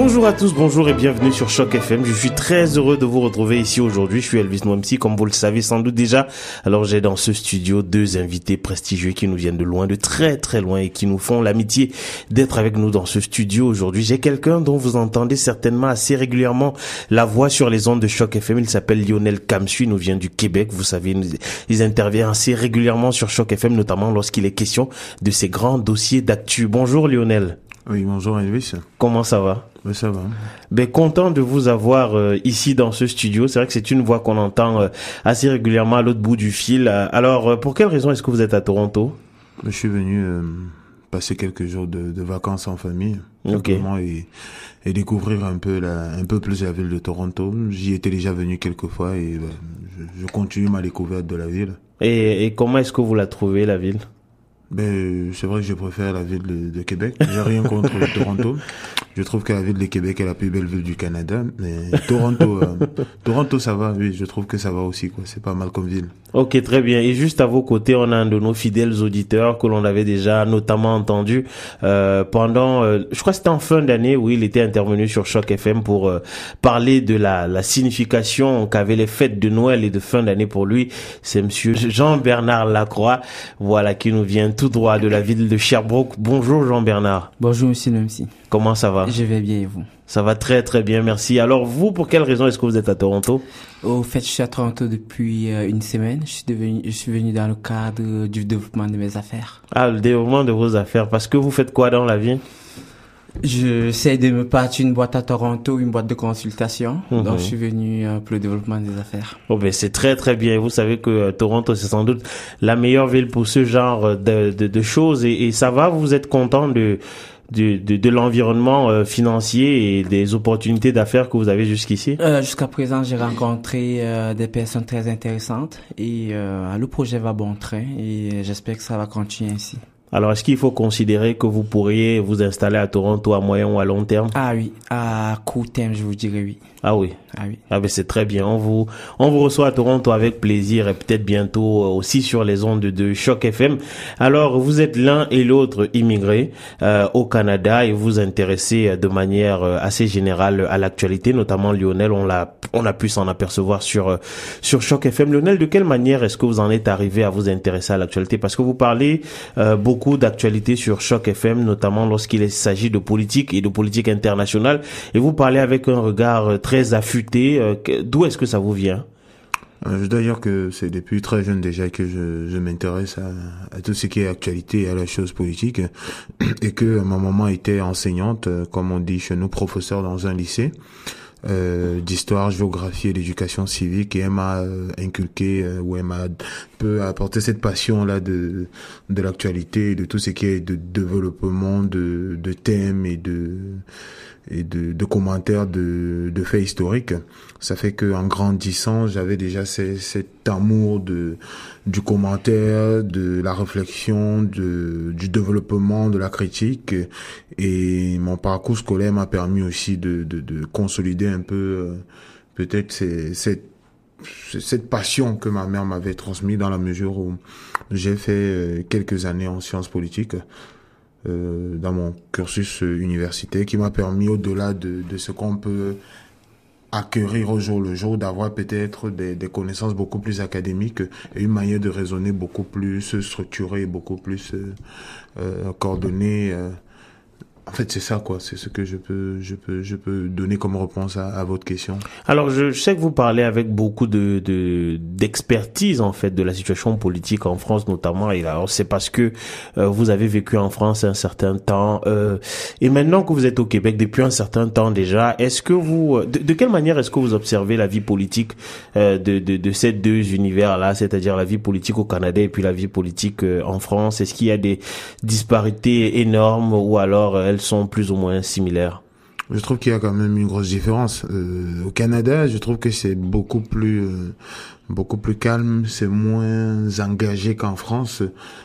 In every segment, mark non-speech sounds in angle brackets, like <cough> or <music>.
Bonjour à tous, bonjour et bienvenue sur Choc FM. Je suis très heureux de vous retrouver ici aujourd'hui. Je suis Elvis Noemsi, comme vous le savez sans doute déjà. Alors j'ai dans ce studio deux invités prestigieux qui nous viennent de loin, de très très loin et qui nous font l'amitié d'être avec nous dans ce studio aujourd'hui. J'ai quelqu'un dont vous entendez certainement assez régulièrement la voix sur les ondes de Choc FM. Il s'appelle Lionel Kamsu, il nous vient du Québec. Vous savez, il intervient assez régulièrement sur Choc FM, notamment lorsqu'il est question de ces grands dossiers d'actu. Bonjour Lionel. Oui, bonjour Elvis. Comment ça va? Oui, ça va. Ben content de vous avoir euh, ici dans ce studio. C'est vrai que c'est une voix qu'on entend euh, assez régulièrement à l'autre bout du fil. Alors, euh, pour quelle raison est-ce que vous êtes à Toronto? Je suis venu passer quelques jours de, de, vacances en famille, Ok. et, et découvrir un peu la, un peu plus la ville de Toronto. J'y étais déjà venu quelques fois et ben, je, je, continue ma découverte de la ville. Et, et comment est-ce que vous la trouvez la ville? Ben, c'est vrai que je préfère la ville de, Québec. J'ai rien contre <laughs> Toronto. Je trouve que la ville de Québec est la plus belle ville du Canada. Mais Toronto, euh, <laughs> Toronto, ça va. Oui, je trouve que ça va aussi. quoi. C'est pas mal comme ville. Ok, très bien. Et juste à vos côtés, on a un de nos fidèles auditeurs que l'on avait déjà notamment entendu euh, pendant, euh, je crois que c'était en fin d'année où il était intervenu sur Choc FM pour euh, parler de la, la signification qu'avaient les fêtes de Noël et de fin d'année pour lui. C'est Monsieur Jean-Bernard Lacroix, voilà, qui nous vient tout droit de la ville de Sherbrooke. Bonjour Jean-Bernard. Bonjour Monsieur Nemsi. Comment ça va? Je vais bien et vous? Ça va très très bien, merci. Alors vous, pour quelle raison est-ce que vous êtes à Toronto? Au fait, je suis à Toronto depuis euh, une semaine. Je suis, devenu, je suis venu dans le cadre du développement de mes affaires. Ah, le développement de vos affaires. Parce que vous faites quoi dans la vie J'essaie de me partir une boîte à Toronto, une boîte de consultation. Mhm. Donc, je suis venu euh, pour le développement des affaires. Oh ben c'est très très bien. Vous savez que euh, Toronto c'est sans doute la meilleure ville pour ce genre de, de, de choses et, et, ça va? Vous êtes content de de, de, de l'environnement euh, financier et des opportunités d'affaires que vous avez jusqu'ici? Euh, Jusqu'à présent, j'ai rencontré euh, des personnes très intéressantes et le projet va bon train et j'espère que ça va continuer ainsi. Alors, est-ce qu'il faut considérer que vous pourriez vous installer à Toronto à moyen ou à long terme? Ah oui, à court terme, je vous dirais oui. Ah oui? Ah oui. Ah ben c'est très bien. On vous on vous reçoit à Toronto avec plaisir et peut-être bientôt aussi sur les ondes de Choc FM. Alors vous êtes l'un et l'autre immigrés euh, au Canada et vous intéressez de manière assez générale à l'actualité, notamment Lionel. On l'a on a pu s'en apercevoir sur sur Choc FM. Lionel, de quelle manière est-ce que vous en êtes arrivé à vous intéresser à l'actualité? Parce que vous parlez euh, beaucoup d'actualité sur Choc FM, notamment lorsqu'il s'agit de politique et de politique internationale, et vous parlez avec un regard très affûté. D'où est-ce que ça vous vient? Dire que c'est depuis très jeune déjà que je, je m'intéresse à, à, tout ce qui est actualité et à la chose politique <clears throat> et que ma maman était enseignante, comme on dit chez nous, professeur dans un lycée. Euh, d'histoire, géographie et d'éducation civique et elle m'a euh, inculqué euh, ou elle m'a peu apporté cette passion là de de l'actualité, de tout ce qui est de développement de de thèmes et de et de, de commentaires de, de faits historiques. Ça fait que en grandissant, j'avais déjà cet amour de du commentaire, de la réflexion, de, du développement, de la critique. Et mon parcours scolaire m'a permis aussi de, de, de consolider un peu euh, peut-être cette cette passion que ma mère m'avait transmise dans la mesure où j'ai fait quelques années en sciences politiques euh, dans mon cursus universitaire qui m'a permis au-delà de, de ce qu'on peut acquérir au jour le jour, d'avoir peut-être des, des, connaissances beaucoup plus académiques et une manière de raisonner beaucoup plus structurée, beaucoup plus euh, euh, coordonnée. En fait, c'est ça, quoi. C'est ce que je peux, je peux, je peux donner comme réponse à, à votre question. Alors, je, je, sais que vous parlez avec beaucoup de d'expertise en fait de la situation politique en France, notamment. Et alors, c'est parce que euh, vous avez vécu en France un certain temps euh, et maintenant que vous êtes au Québec depuis un certain temps déjà, est-ce que vous, de, de quelle manière est-ce que vous observez la vie politique euh, de, de, de ces deux univers-là, c'est-à-dire la vie politique au Canada et puis la vie politique euh, en France? Est-ce qu'il y a des disparités énormes ou alors sont plus ou moins similaires je trouve qu'il y a quand même une grosse différence. Euh, au Canada, je trouve que c'est beaucoup plus euh, beaucoup plus calme, c'est moins engagé qu'en France.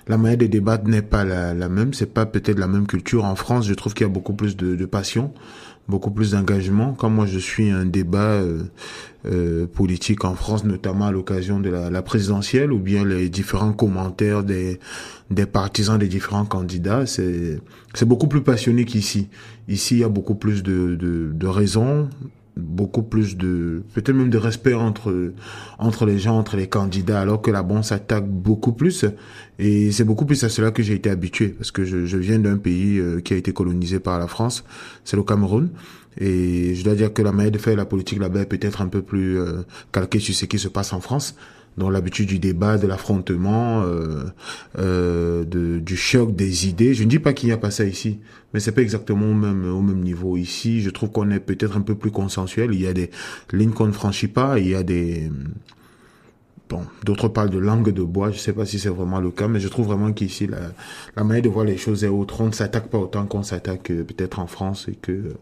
La manière de débattre n'est pas la, même, c'est pas peut-être la même culture. En France, je trouve qu'il y a beaucoup plus de, passion, beaucoup plus d'engagement. Quand moi je suis un débat euh, politique en France, notamment à l'occasion de la, présidentielle, ou bien les différents commentaires des, des partisans des différents candidats, c'est c'est beaucoup plus passionné qu'ici. Ici, il y a beaucoup plus de, de, de raisons, beaucoup plus de peut-être même de respect entre entre les gens entre les candidats alors que là-bas on s'attaque beaucoup plus. Et c'est beaucoup plus à cela que j'ai été habitué parce que je, je viens d'un pays euh, qui a été colonisé par la France. C'est le Cameroun. Et je dois dire que la manière de faire la politique là-bas est peut-être un peu plus euh, calquée sur ce qui se passe en France dans l'habitude du débat, de l'affrontement, euh, euh, du choc des idées. Je ne dis pas qu'il n'y a pas ça ici, mais c'est pas exactement au même au même niveau. Ici, je trouve qu'on est peut-être un peu plus consensuel. Il y a des lignes qu'on ne franchit pas. Il y a des bon, d'autres parlent de langue de bois. Je sais pas si c'est vraiment le cas, mais je trouve vraiment qu'ici la, la manière de voir les choses est autre. On ne s'attaque pas autant qu'on s'attaque euh, peut-être en France et que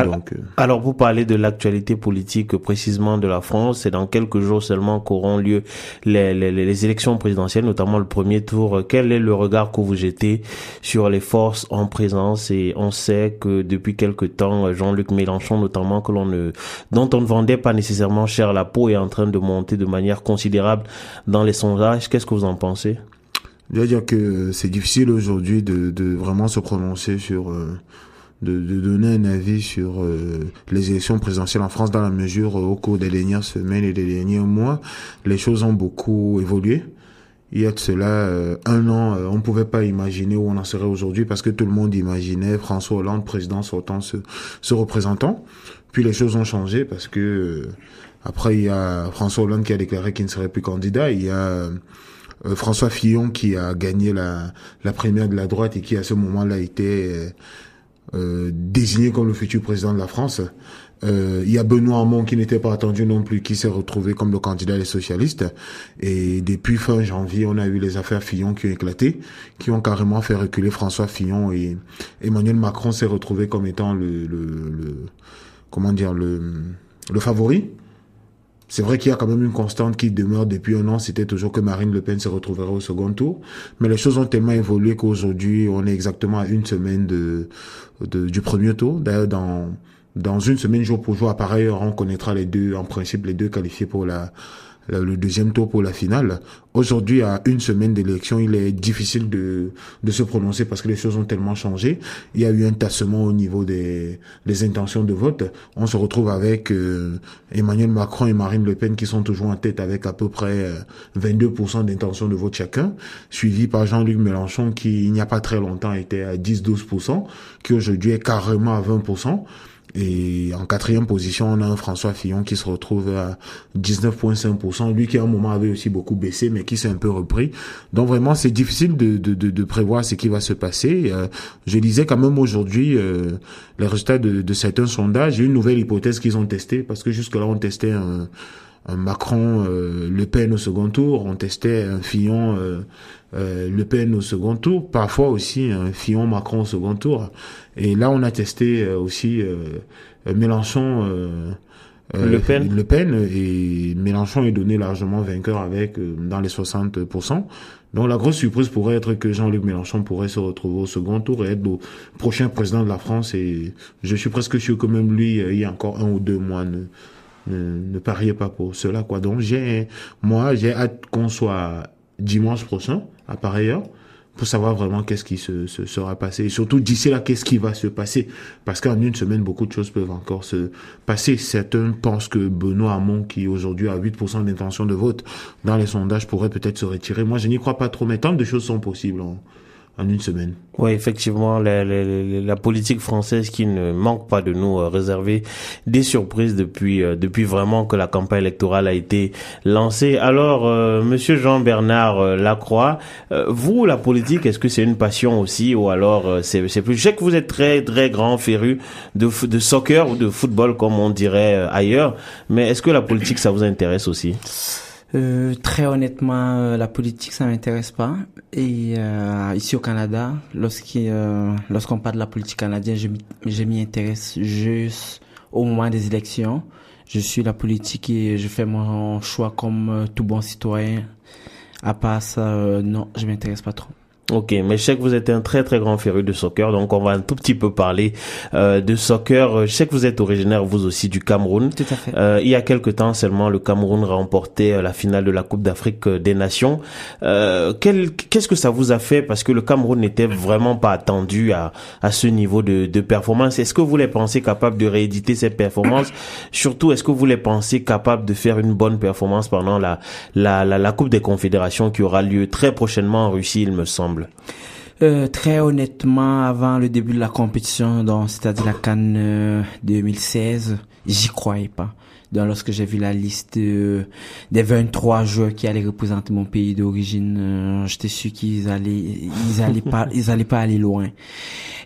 alors, Donc, euh, alors, vous parlez de l'actualité politique précisément de la France. C'est dans quelques jours seulement qu'auront lieu les, les, les, élections présidentielles, notamment le premier tour. Quel est le regard que vous jetez sur les forces en présence? Et on sait que depuis quelque temps, Jean-Luc Mélenchon, notamment, que l'on ne, dont on ne vendait pas nécessairement cher la peau, est en train de monter de manière considérable dans les sondages. Qu'est-ce que vous en pensez? Je veux dire que c'est difficile aujourd'hui de, de, vraiment se prononcer sur euh, de, de, donner un avis sur euh, les élections présidentielles en France dans la mesure au cours des dernières semaines et des derniers mois, les choses ont beaucoup évolué. Il y a de cela euh, un an, euh, on ne pouvait pas imaginer où on en serait aujourd'hui parce que tout le monde imaginait François Hollande, président sortant, se, se représentant. Puis les choses ont changé parce que après il y a François Hollande qui a déclaré qu'il ne serait plus candidat. Il y a François Fillon qui a gagné la, la première de la droite et qui à ce moment-là était euh, désigné comme le futur président de la France. Euh, il y a Benoît Hamon qui n'était pas attendu non plus, qui s'est retrouvé comme le candidat des socialistes. Et depuis fin janvier, on a eu les affaires Fillon qui ont éclaté, qui ont carrément fait reculer François Fillon et Emmanuel Macron s'est retrouvé comme étant le, comment dire le favori. C'est vrai qu'il y a quand même une constante qui demeure depuis un an, c'était toujours que Marine Le Pen se retrouverait au second tour. Mais les choses ont tellement évolué qu'aujourd'hui, on est exactement à une semaine de, du premier tour. D'ailleurs, dans, dans une semaine, jour pour jour, à heure, on connaîtra les deux, en principe, les deux qualifiés pour la, le deuxième tour pour la finale. Aujourd'hui, à une semaine d'élection, il est difficile de, de se prononcer parce que les choses ont tellement changé. Il y a eu un tassement au niveau des, des intentions de vote. On se retrouve avec euh, Emmanuel Macron et Marine Le Pen qui sont toujours en tête avec à peu près 22% euh, d'intentions de vote chacun, suivi par Jean-Luc Mélenchon qui, il n'y a pas très longtemps, était à 10-12%, qui aujourd'hui est carrément à 20%. Et en quatrième position, on a un François Fillon qui se retrouve à 19,5%. Lui qui à un moment avait aussi beaucoup baissé, mais qui s'est un peu repris. Donc vraiment, c'est difficile de, de, de, de, prévoir ce qui va se passer. Euh, je disais quand même aujourd'hui euh, les résultats de, de certains sondages. Une nouvelle hypothèse qu'ils ont testée, parce que jusque-là, on testait un, un Macron euh, Le Pen au second tour, on testait un Fillon euh, euh, Le Pen au second tour, parfois aussi un Fillon Macron au second tour. Et là, on a testé aussi Mélenchon. le Pen. Le Pen et Mélenchon est donné largement vainqueur avec dans les 60%. Donc la grosse surprise pourrait être que Jean-Luc Mélenchon pourrait se retrouver au second tour et être le prochain président de la France. Et je suis presque sûr que même lui, il y a encore un ou deux mois, ne, ne, ne pariez pas pour cela, quoi. Donc, j'ai, moi, j'ai hâte qu'on soit dimanche prochain, à pareille heure, pour savoir vraiment qu'est-ce qui se, se, sera passé. Et surtout, d'ici là, qu'est-ce qui va se passer. Parce qu'en une semaine, beaucoup de choses peuvent encore se passer. Certains pensent que Benoît Hamon, qui aujourd'hui a 8% d'intention de vote dans les sondages, pourrait peut-être se retirer. Moi, je n'y crois pas trop, mais tant de choses sont possibles en une semaine. Oui, effectivement, la, la, la, politique française qui ne manque pas de nous euh, réserver des surprises depuis euh, depuis vraiment que la campagne électorale a été lancée. Alors, euh, Monsieur Jean-Bernard Lacroix, vous, la politique, est-ce que c'est une passion aussi ou alors c'est c'est plus Je sais que vous êtes très très grand féru de de soccer ou de football comme on dirait ailleurs, mais est-ce que la politique ça vous intéresse aussi? Euh, très honnêtement, euh, la politique, ça m'intéresse pas. Et euh, ici au Canada, lorsqu'on euh, lorsqu'on parle de la politique canadienne, je m'y intéresse juste au moment des élections. Je suis la politique et je fais mon choix comme tout bon citoyen. À part ça, non, je m'intéresse pas trop. Ok, mais je sais que vous êtes un très très grand féru de soccer, donc on va un tout petit peu parler euh, de soccer. Je sais que vous êtes originaire vous aussi du Cameroun. Tout à fait. Euh, il y a quelque temps seulement, le Cameroun remportait euh, la finale de la Coupe d'Afrique des Nations. Euh, Qu'est-ce que ça vous a fait? Parce que le Cameroun n'était vraiment pas attendu à, à ce niveau de, de performance. Est-ce que vous les pensez capables de rééditer ces performances? <coughs> Surtout, est-ce que vous les pensez capables de faire une bonne performance pendant la, la, la, la Coupe des Confédérations qui aura lieu très prochainement en Russie, il me semble? Euh, très honnêtement, avant le début de la compétition, c'est-à-dire la Cannes 2016, euh, j'y croyais pas. Donc lorsque j'ai vu la liste euh, des 23 joueurs qui allaient représenter mon pays d'origine, euh, j'étais sûr qu'ils allaient, ils allaient pas, <laughs> ils allaient pas aller loin.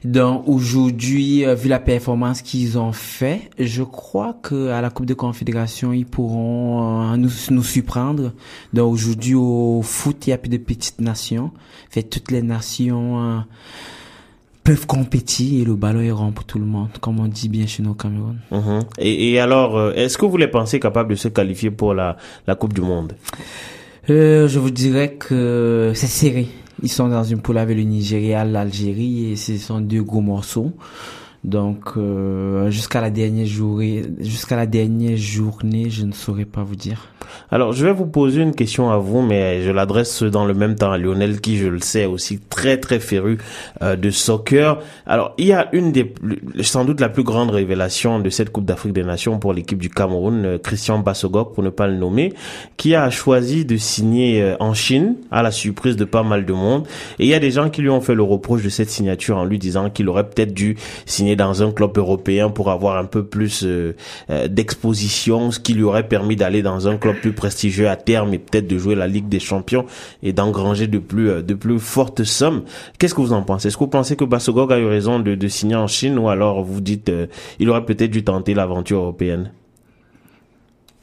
Donc aujourd'hui, vu la performance qu'ils ont fait, je crois que à la Coupe de Confédération, ils pourront nous, nous surprendre. Donc aujourd'hui au foot, il y a plus de petites nations. Fait toutes les nations peuvent compétir et le ballon est rond pour tout le monde, comme on dit bien chez nous au Cameroun. Mhm. et, et, alors, euh, est-ce que vous les pensez capables de se qualifier pour la, la Coupe du Monde? Euh, Je vous dirais que c'est serré. Ils sont dans une poule avec le Nigeria, l'Algérie et ce sont deux gros morceaux. Donc euh, jusqu'à la dernière journée, jusqu'à la dernière journée, je ne saurais pas vous dire. Alors je vais vous poser une question à vous, mais je l'adresse dans le même temps à Lionel, qui je le sais aussi très très féru euh, de soccer. Alors il y a une des sans doute la plus grande révélation de cette Coupe d'Afrique des Nations pour l'équipe du Cameroun, euh, Christian Bassogok pour ne pas le nommer, qui a choisi de signer euh, en Chine à la surprise de pas mal de monde. Et il y a des gens qui lui ont fait le reproche de cette signature en lui disant qu'il aurait peut-être dû signer dans un club européen pour avoir un peu plus euh, euh, d'exposition, ce qui lui aurait permis d'aller dans un club plus prestigieux à terme et peut-être de jouer la Ligue des Champions et d'engranger de plus euh, de plus fortes sommes. Qu'est-ce que vous en pensez? Est-ce que vous pensez que Bassogog a eu raison de, de signer en Chine ou alors vous dites il aurait peut-être dû tenter l'aventure européenne?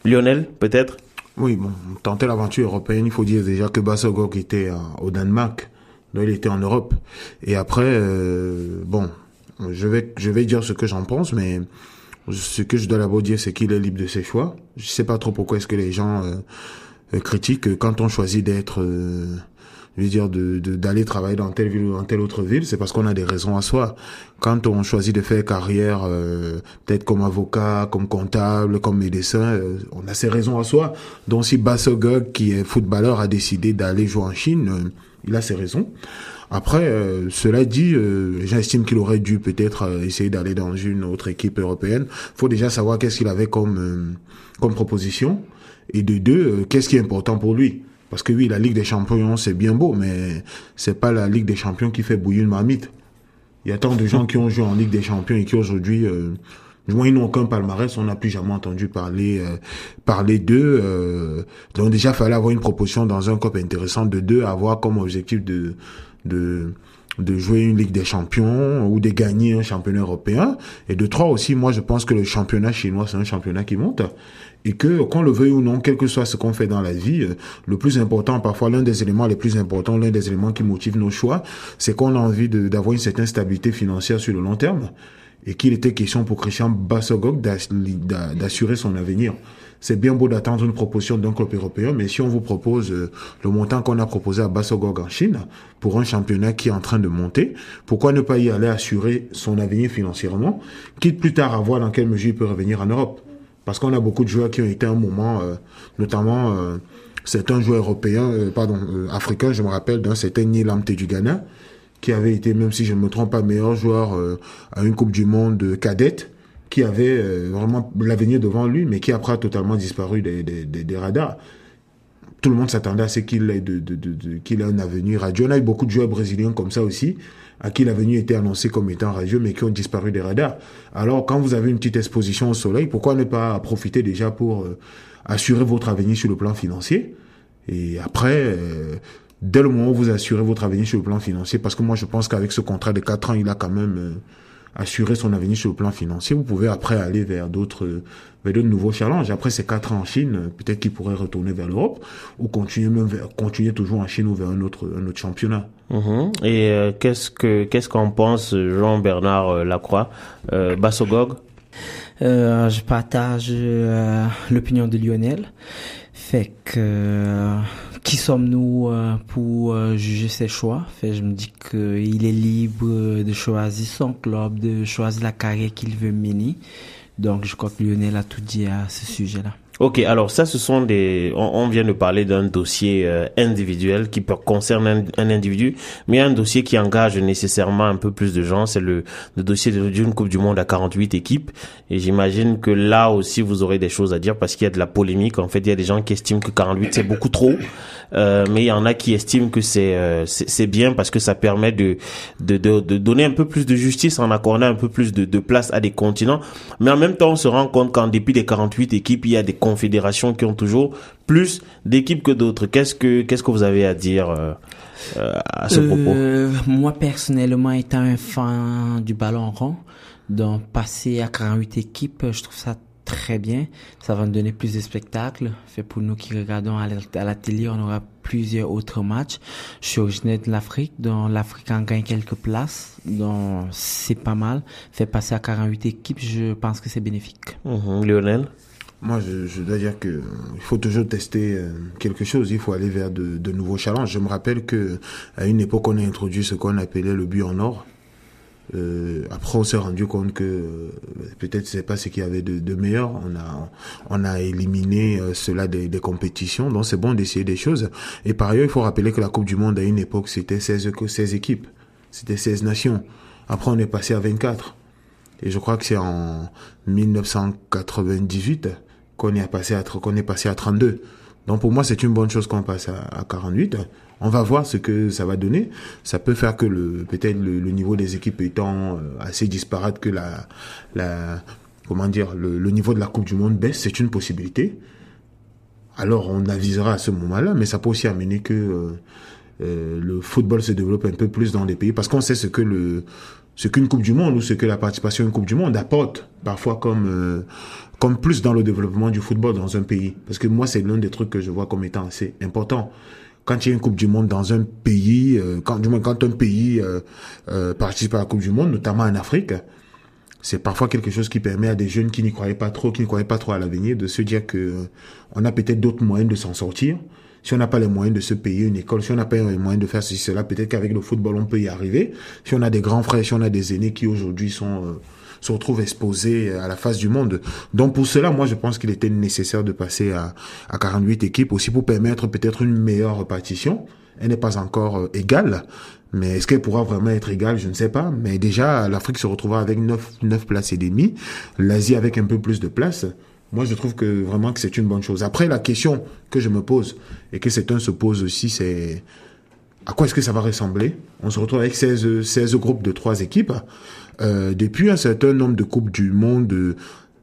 Lionel, peut-être? Oui, bon, tenter l'aventure européenne, il faut dire déjà que Bassogog était au Danemark, donc il était en Europe. Et après, bon, je vais, je vais dire ce que j'en pense, mais ce que je dois d'abord dire, c'est qu'il est libre de ses choix. Je sais pas trop pourquoi est-ce que les gens euh, euh critiquent quand on choisit d'être, euh, je veux dire, de d'aller travailler dans telle ville ou dans telle autre ville, c'est parce qu'on a des raisons à soi. Quand on choisit de faire carrière, euh, peut-être comme avocat, comme comptable, comme médecin, euh, on a ses raisons à soi. Donc si Bassogog, qui est footballeur, a décidé d'aller jouer en Chine, il a ses raisons. Après, euh, cela dit, euh, j'estime qu'il aurait dû peut-être euh, essayer d'aller dans une autre équipe européenne. faut déjà savoir qu'est-ce qu'il avait comme comme proposition et de deux, qu'est-ce qui est important pour lui? Parce que oui, la Ligue des Champions, c'est bien beau, mais c'est pas la Ligue des Champions qui fait bouillir une marmite. Il y a tant de gens qui ont joué en Ligue des Champions et qui aujourd'hui, euh, ils n'ont aucun palmarès, on n'a plus jamais entendu parler parler d'eux. donc déjà, il fallait avoir une proposition dans un club intéressant de deux, avoir comme objectif de de de jouer une Ligue des Champions ou de gagner un championnat européen. Et de trois aussi, moi je pense que le championnat chinois, c'est un championnat qui monte. Et que, qu'on le veuille ou non, quel que soit ce qu'on fait dans la vie, euh, le plus important, parfois l'un des éléments les plus importants, l'un des éléments qui motivent nos choix, c'est qu'on a envie d'avoir une certaine stabilité financière sur le long terme. Et qu'il était question pour Christian Bassogog d'assurer son avenir c'est bien beau d'attendre une proposition d'un club européen, mais si on vous propose euh, le montant qu'on a proposé à Bassogog en Chine pour un championnat qui est en train de monter, pourquoi ne pas y aller assurer son avenir financièrement, quitte plus tard à voir dans quelle mesure il peut revenir en Europe? Parce qu'on a beaucoup de joueurs qui ont été à un moment, euh, notamment euh, certains joueurs européens, pardon, africains, je me rappelle d'un certain Nilamte du Ghana, qui avait été, même si je ne me trompe pas, meilleur joueur à une Coupe du Monde cadette qui avait euh, vraiment l'avenir devant lui, mais qui après a totalement disparu des, des, des, radars. Tout le monde s'attendait à ce qu'il ait, de, de, de, qu'il ait un avenir radieux. On a eu beaucoup de joueurs brésiliens comme ça aussi, à qui l'avenir était annoncé comme étant radieux, mais qui ont disparu des radars. Alors, quand vous avez une petite exposition au soleil, pourquoi ne pas profiter déjà pour euh, assurer votre avenir sur le plan financier? Et après... Euh, dès le moment où vous assurez votre avenir sur le plan financier, parce que moi je pense qu'avec ce contrat de 4 ans, il a quand même assurer son avenir sur le plan financier, vous pouvez après aller vers d'autres vers de nouveaux challenges. Après ces quatre ans en Chine, peut-être qu'il pourrait retourner vers l'Europe ou continuer même vers, continuer toujours en Chine ou vers un autre un autre championnat. Mhm. Et euh, qu'est-ce que qu'est-ce qu'en pense Jean-Bernard euh, Lacroix, euh, Bassogog euh, Je partage l'opinion de Lionel. Fait que qui sommes-nous pour juger ses choix? Fait, Je me dis qu'il est libre de choisir son club, de choisir la carrière qu'il veut mener. Donc je crois que Lionel a tout dit à ce sujet-là. Ok, alors ça, ce sont des. On, vient de parler d'un dossier euh, individuel qui peut, concerne un, individu, mais un dossier qui engage nécessairement un peu plus de gens. C'est le, le dossier d'une Coupe du Monde à 48 équipes. Et j'imagine que là aussi, vous aurez des choses à dire parce qu'il y a de la polémique. En fait, il y a des gens qui estiment que 48 c'est beaucoup trop, euh, mais il y en a qui estiment que c'est euh, c'est bien parce que ça permet de, de, de de donner un peu plus de justice en accordant un peu plus de, de place à des continents. Mais en même temps, on se rend compte qu'en dépit des 48 équipes, il y a des confédérations qui ont toujours plus d'équipes que d'autres. Qu'est-ce que qu'est-ce que vous avez à dire euh, euh à ce propos? euh, Moi personnellement, étant un fan du ballon rond, donc passer à 48 équipes, je trouve ça très bien. Ça va nous donner plus de spectacles. Fait pour nous qui regardons à la, télé, on aura plusieurs autres matchs. Je suis originaire de l'Afrique, donc l'Afrique en gagne quelques places, donc c'est pas mal. Fait passer à 48 équipes, je pense que c'est bénéfique. Mhm. Lionel? Moi, je, dois dire que il faut toujours tester euh, quelque chose. Il faut aller vers de, de nouveaux challenges. Je me rappelle que à une époque, on a introduit ce qu'on appelait le but en or. Euh, après, on s'est rendu compte que euh, peut-être c'est pas ce qu'il y avait de, de, meilleur. On a on a éliminé euh, cela des, des, compétitions. Donc c'est bon d'essayer des choses. Et par ailleurs, il faut rappeler que la Coupe du Monde à une époque c'était 16 16 équipes, c'était 16 nations. Après, on est passé à 24. Et je crois que c'est en 1998 qu'on est passé à qu'on est passé à 32. Donc pour moi, c'est une bonne chose qu'on passe à, à 48. On va voir ce que ça va donner. Ça peut faire que le peut-être le, niveau des équipes étant euh, assez disparate que la comment dire le, le niveau de la Coupe du Monde baisse, c'est une possibilité. Alors on avisera à ce moment-là, mais ça peut aussi amener que euh, euh, le football se développe un peu plus dans les pays parce qu'on sait ce que le ce qu'une Coupe du Monde ou ce que la participation à une Coupe du Monde apporte parfois comme comme plus dans le développement du football dans un pays. Parce que moi, c'est l'un des trucs que je vois comme étant assez important quand il y a une Coupe du Monde dans un pays, euh, quand, du moins quand un pays euh, euh, participe à la Coupe du Monde, notamment en Afrique, c'est parfois quelque chose qui permet à des jeunes qui n'y croyaient pas trop, qui ne croyaient pas trop à l'avenir, de se dire que on a peut-être d'autres moyens de s'en sortir. Si on n'a pas les moyens de se payer une école, si on n'a pas les moyens de faire ceci, cela, peut-être qu'avec le football, on peut y arriver. Si on a des grands frères, si on a des aînés qui aujourd'hui sont se retrouvent exposés à la face du monde. Donc pour cela, moi je pense qu'il était nécessaire de passer à, à 48 équipes aussi pour permettre peut-être une meilleure répartition. Elle n'est pas encore euh, égale, mais est-ce qu'elle pourra vraiment être égale? Je ne sais pas. Mais déjà, l'Afrique se retrouvera avec 9, 9 places et demi, l'Asie avec un peu plus de places. Moi, je trouve que vraiment que c'est une bonne chose. Après, la question que je me pose et que certains se posent aussi, c'est à quoi est-ce que ça va ressembler? On se retrouve avec 16, 16 groupes de trois équipes. Euh, depuis un certain nombre de Coupes du Monde, euh,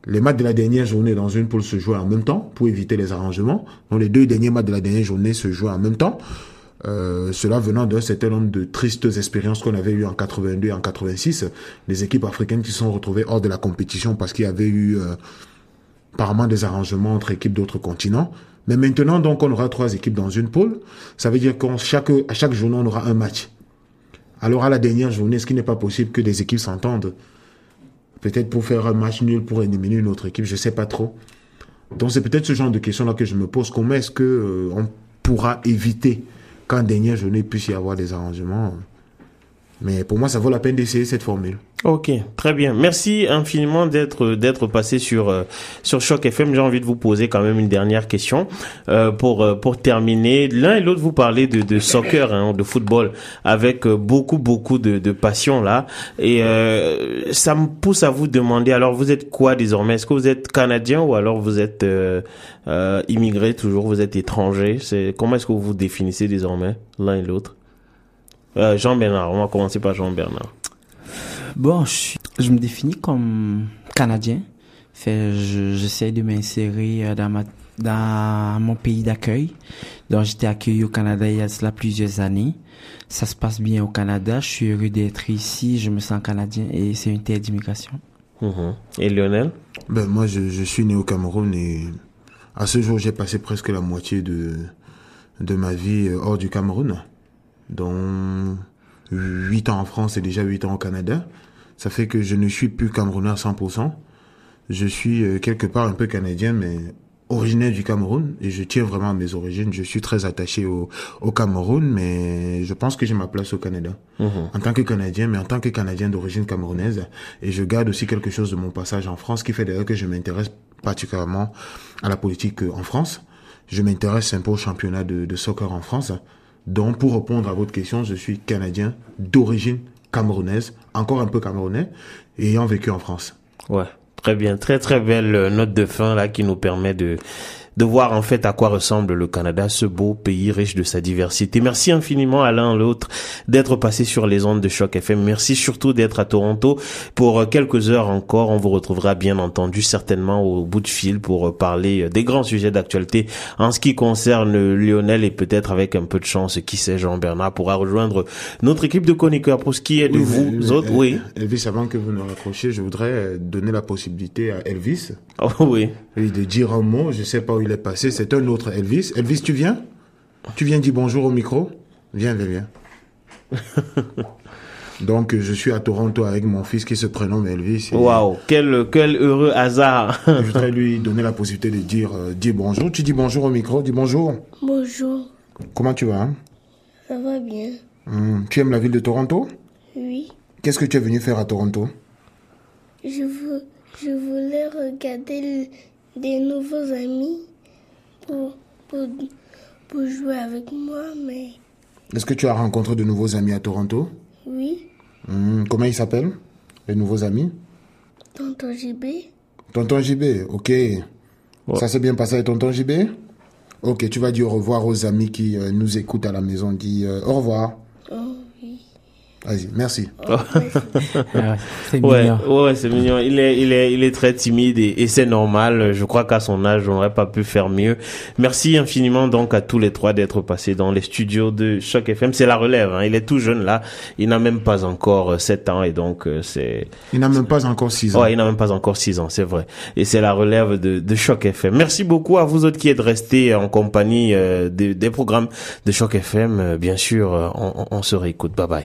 les matchs de la dernière journée dans une poule se jouent en même temps pour éviter les arrangements. Donc les deux derniers matchs de la dernière journée se jouent en même temps. Euh, cela venant d'un certain nombre de tristes expériences qu'on avait eues en 82 et en 86, les équipes africaines qui sont retrouvées hors de la compétition parce qu'il y avait eu euh, apparemment des arrangements entre équipes d'autres continents. Mais maintenant, donc, on aura trois équipes dans une poule. Ça veut dire qu'à chaque, à chaque journée, on aura un match. Alors à la dernière journée, est-ce qu'il n'est pas possible que des équipes s'entendent? Peut-être pour faire un match nul pour éliminer une autre équipe, je ne sais pas trop. Donc c'est peut-être ce genre de questions-là que je me pose. Comment est-ce que euh, on pourra éviter qu'en dernière journée puisse y avoir des arrangements? Mais pour moi, ça vaut la peine d'essayer cette formule. Ok, très bien. Merci infiniment d'être d'être passé sur euh, sur Choc FM. J'ai envie de vous poser quand même une dernière question euh, pour euh, pour terminer. L'un et l'autre vous parlez de, de soccer, hein, de football, avec beaucoup beaucoup de, de passion là. Et ça me pousse à vous demander. Alors vous êtes quoi désormais? Est-ce que vous êtes canadien ou alors vous êtes immigré toujours Vous êtes étranger? C'est comment est-ce que vous vous définissez désormais l'un et l'autre? Jean Bernard. On va commencer par Jean Bernard. Bon, je, je me définis comme Canadien. Fait, j'essaie de m'insérer euh, dans ma dans mon pays d'accueil. Donc j'étais accueilli au Canada il y a cela plusieurs années. Ça se passe bien au Canada. Je suis heureux d'être ici. Je me sens canadien et c'est une terre d'immigration. Mhm. Et Lionel? Ben moi je, je suis né au Cameroun et à ce jour j'ai passé presque la moitié de de ma vie euh, hors du Cameroun. Donc 8 ans en France et déjà 8 ans au Canada. Ça fait que je ne suis plus Camerounais à 100%. Je suis euh, quelque part un peu canadien, mais originaire du Cameroun et je tiens vraiment à mes origines. Je suis très attaché au, au Cameroun, mais je pense que j'ai ma place au Canada Mhm. en tant que Canadien, mais en tant que Canadien d'origine camerounaise. Et je garde aussi quelque chose de mon passage en France, qui fait d'ailleurs que je m'intéresse particulièrement à la politique euh, en France. Je m'intéresse un peu au championnat de, de soccer en France. Donc, pour répondre à votre question, je suis Canadien d'origine camerounaise, encore un peu camerounais, ayant vécu en France. Ouais, très bien, très très belle note de fin là qui nous permet de de voir en fait à quoi ressemble le Canada, ce beau pays riche de sa diversité. Merci infiniment à l'un l'autre d'être passé sur les ondes de Choc FM. Merci surtout d'être à Toronto pour euh, quelques heures encore. On vous retrouvera bien entendu certainement au bout de fil pour euh, parler euh, des grands sujets d'actualité en ce qui concerne Lionel et peut-être avec un peu de chance, qui sait, Jean-Bernard pourra rejoindre notre équipe de chroniqueurs. Pour ce qui est de Oui, vous mais- autres, oui. Elvis, avant que vous ne raccrochiez, je voudrais donner la possibilité à Elvis Oh, oui. Oui, de dire un mot. Je sais pas où il est passé. C'est un autre Elvis. Elvis, tu viens? Tu viens dire bonjour au micro? Viens, viens, viens. <laughs> Donc, je suis à Toronto avec mon fils qui se prénomme Elvis. et Waouh, quel quel heureux hasard. <laughs> Je voudrais lui donner la possibilité de dire, euh, dire bonjour. Tu dis bonjour au micro, dis bonjour. Bonjour, Comment tu vas hein? Ça va bien Hum, Tu aimes la ville de Toronto? Oui, Qu'est-ce que tu es venu faire à Toronto? Je, veux, je voulais regarder le- des nouveaux amis pour, pour, pour jouer avec moi, mais Est-ce que tu as rencontré de nouveaux amis à Toronto? Oui, Hum, Comment ils s'appellent Les nouveaux amis? Tonton JB, Tonton JB, ok. Ça s'est bien passé avec tonton JB Ok, tu vas dire au revoir aux amis qui euh, nous écoutent à la maison. Dis euh, au revoir. Oui, Vas-y, merci. oh, <laughs> c'est Ouais, mignon. ouais, c'est mignon. Il est, il est, il est très timide et, et c'est normal. Je crois qu'à son âge, on n'aurait pas pu faire mieux. Merci infiniment donc à tous les trois d'être passés dans les studios de Choc FM. C'est la relève. Hein. Il est tout jeune là. Il n'a même pas encore euh, 7 ans et donc euh, c'est. Il n'a même pas encore 6 ans. Ouais, il n'a même pas encore 6 ans, c'est vrai. Et c'est la relève de, de Choc FM. Merci beaucoup à vous autres qui êtes restés en compagnie euh, des, des programmes de Choc FM. Euh, Bien sûr, euh, on on se réécoute. Bye bye.